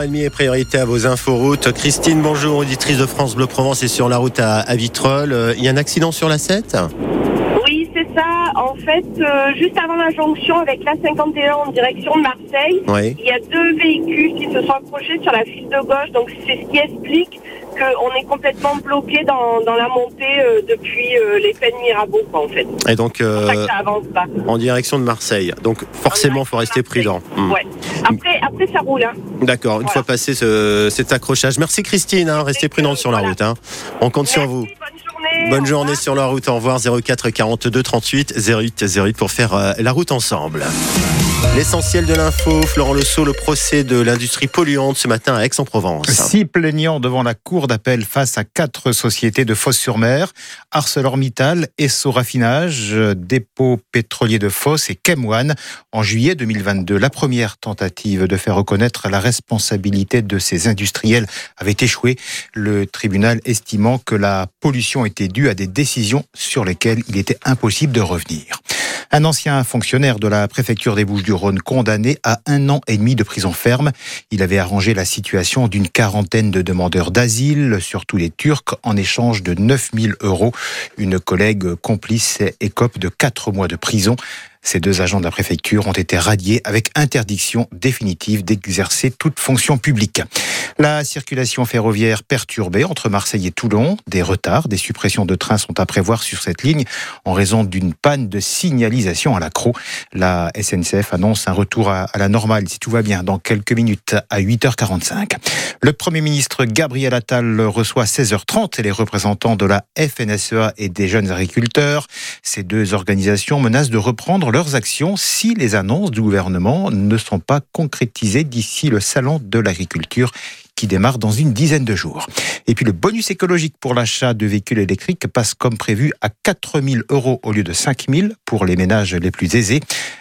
et priorité à vos inforoutes. Christine, bonjour, auditrice de France Bleu Provence et sur la route à, Vitrolles. Euh, il y a un accident sur la 7 Oui, c'est ça. En fait, euh, juste avant la jonction avec la 51 en direction de Marseille, il y a deux véhicules qui se sont accrochés sur la file de gauche. Donc c'est ce qui explique qu'on est complètement bloqué dans, la montée euh, depuis les peines Mirabeau, en fait. Et donc, en direction de Marseille. Donc forcément, il faut rester prudent. Hmm. Ouais. Après, après, ça roule. Hein. D'accord, une fois passé cet accrochage. Merci Christine, hein. restez prudente sur la route. Hein. On compte sur vous. Bonne journée sur la route. Au revoir 04 42 38 08 08 pour faire euh, la route ensemble. L'essentiel de l'info, Florent Le Sceau, le procès de l'industrie polluante ce matin à Aix-en-Provence. Six plaignants devant la cour d'appel face à quatre sociétés de Fosse-sur-Mer, ArcelorMittal, Esso Raffinage, Dépôt pétrolier de Fosse et Chemwan en juillet 2022. La première tentative de faire reconnaître la responsabilité de ces industriels avait échoué, le tribunal estimant que la pollution était due à des décisions sur lesquelles il était impossible de revenir. Un ancien fonctionnaire de la préfecture des Bouches-du-Rhône condamné à un an et demi de prison ferme. Il avait arrangé la situation d'une quarantaine de demandeurs d'asile, surtout les Turcs, en échange de 9000 euros. Une collègue complice écope de quatre mois de prison. Ces deux agents de la préfecture ont été radiés avec interdiction définitive d'exercer toute fonction publique. La circulation ferroviaire perturbée entre Marseille et Toulon. Des retards, des suppressions de trains sont à prévoir sur cette ligne en raison d'une panne de signalisation à l'accro. La SNCF annonce un retour à la normale, si tout va bien, dans quelques minutes à 8h45. Le Premier ministre Gabriel Attal reçoit à 16h30 les représentants de la FNSEA et des jeunes agriculteurs. Ces deux organisations menacent de reprendre leurs actions si les annonces du gouvernement ne sont pas concrétisées d'ici le salon de l'agriculture qui démarre dans une dizaine de jours. Et puis le bonus écologique pour l'achat de véhicules électriques passe comme prévu à 4 000 euros au lieu de 5 000 pour les ménages les plus aisés.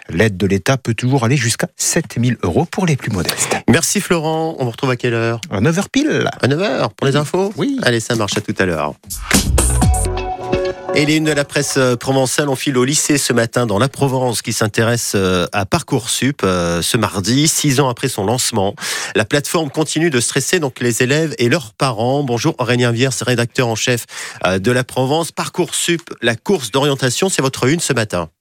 L'aide de l'État peut toujours aller jusqu'à 7 000 euros pour les plus modestes. Merci Florent. On vous retrouve à quelle heure? À 9h pile. À 9h pour les infos? Oui. Allez, ça marche à tout à l'heure. Et les unes de la presse euh, provençale, ont file au lycée ce matin dans la Provence qui s'intéresse euh, à Parcoursup euh, ce mardi, six ans après son lancement. La plateforme continue de stresser donc les élèves et leurs parents. Bonjour Aurélien Viers, rédacteur en chef de la Provence. Parcoursup, la course d'orientation, c'est votre une ce matin.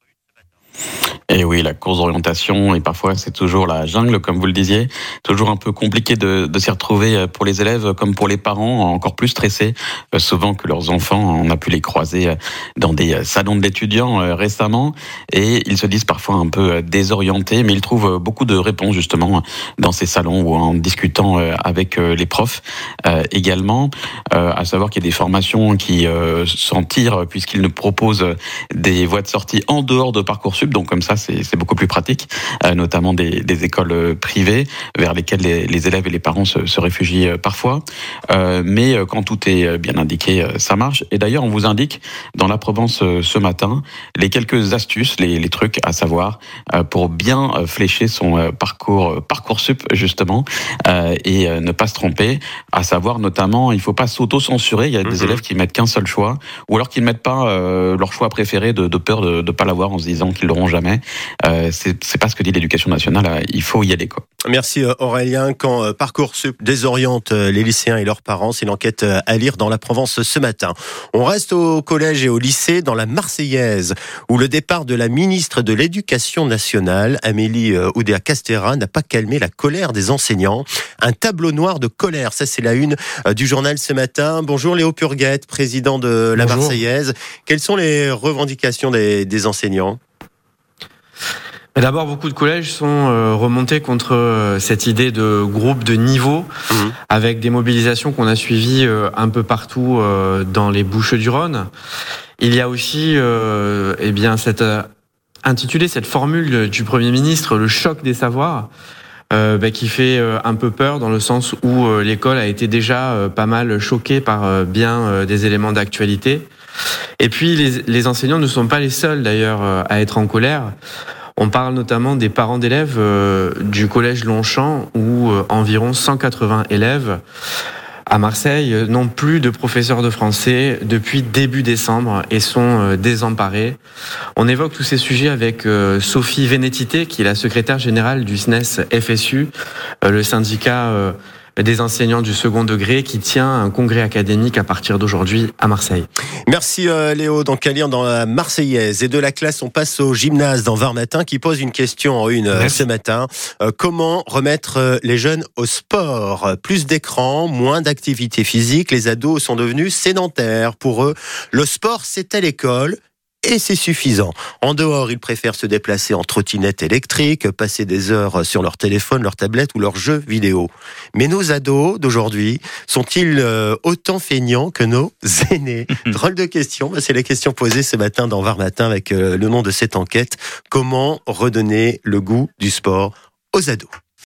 Et oui, la course d'orientation, et parfois c'est toujours la jungle, comme vous le disiez, toujours un peu compliqué de, s'y retrouver euh, pour les élèves comme pour les parents, encore plus stressés, euh, souvent que leurs enfants, on a pu les croiser euh, dans des salons de l'étudiant récemment, et ils se disent parfois un peu désorientés, mais ils trouvent beaucoup de réponses justement dans ces salons ou en discutant avec les profs également, à savoir qu'il y a des formations qui s'en tirent puisqu'ils nous proposent des voies de sortie en dehors de Parcoursup, donc comme ça c'est beaucoup plus pratique, euh, notamment des, des, écoles euh, privées vers lesquelles les, les élèves et les parents se, se réfugient euh, parfois. mais quand tout est bien indiqué, ça marche. Et d'ailleurs, on vous indique dans la Provence ce matin les quelques astuces, les, les trucs à savoir pour bien flécher son parcours parcoursup justement et ne pas se tromper. À savoir notamment, il faut pas s'auto-censurer. Il y a des mhm. élèves qui mettent qu'un seul choix, ou alors qu'ils ne mettent pas leur choix préféré de, de peur de ne pas l'avoir en se disant qu'ils l'auront jamais. Euh, c'est pas ce que dit l'éducation nationale. Euh, il faut y aller. Quoi. Merci euh, Aurélien. Quand Parcoursup désoriente les lycéens et leurs parents, c'est une enquête à lire dans la Provence ce matin. On reste au collège et au lycée dans la Marseillaise, où le départ de la ministre de l'Éducation nationale, Amélie Oudéa-Castera, n'a pas calmé la colère des enseignants. Un tableau noir de colère, ça c'est la une du journal ce matin. Bonjour Léo Purguette, président de la Marseillaise. Quelles sont les revendications des enseignants? D'abord, beaucoup de collèges sont euh, remontés contre euh, cette idée de groupe de niveau, mhm. avec des mobilisations qu'on a suivies euh, un peu partout dans les Bouches du Rhône. Il y a aussi, eh bien, cette intitulé cette formule du Premier ministre, le choc des savoirs. Bah, qui fait un peu peur dans le sens où l'école a été déjà pas mal choquée par bien des éléments d'actualité. Et puis les, les, enseignants ne sont pas les seuls d'ailleurs à être en colère. On parle notamment des parents d'élèves euh, du collège Longchamp où euh, environ 180 élèves à Marseille n'ont plus de professeurs de français depuis début décembre et sont désemparés. On évoque tous ces sujets avec Sophie Vénétité, qui est la secrétaire générale du SNES FSU, le syndicat des enseignants du second degré qui tient un congrès académique à partir d'aujourd'hui à Marseille. Merci euh, Léo. Donc à lire dans la Marseillaise et de la classe, on passe au gymnase dans Var Matin qui pose une question en une euh, ce matin. Euh, comment remettre les jeunes au sport? Plus d'écran, moins d'activité physique. Les ados sont devenus sédentaires. Pour eux, le sport c'est à l'école et c'est suffisant. En dehors, ils préfèrent se déplacer en trottinette électrique, passer des heures sur leur téléphone, leur tablette ou leurs jeux vidéo. Mais nos ados d'aujourd'hui sont-ils euh, autant feignants que nos aînés? Drôle de question, c'est la question posée ce matin dans Var Matin avec euh, le nom de cette enquête. Comment redonner le goût du sport aux ados?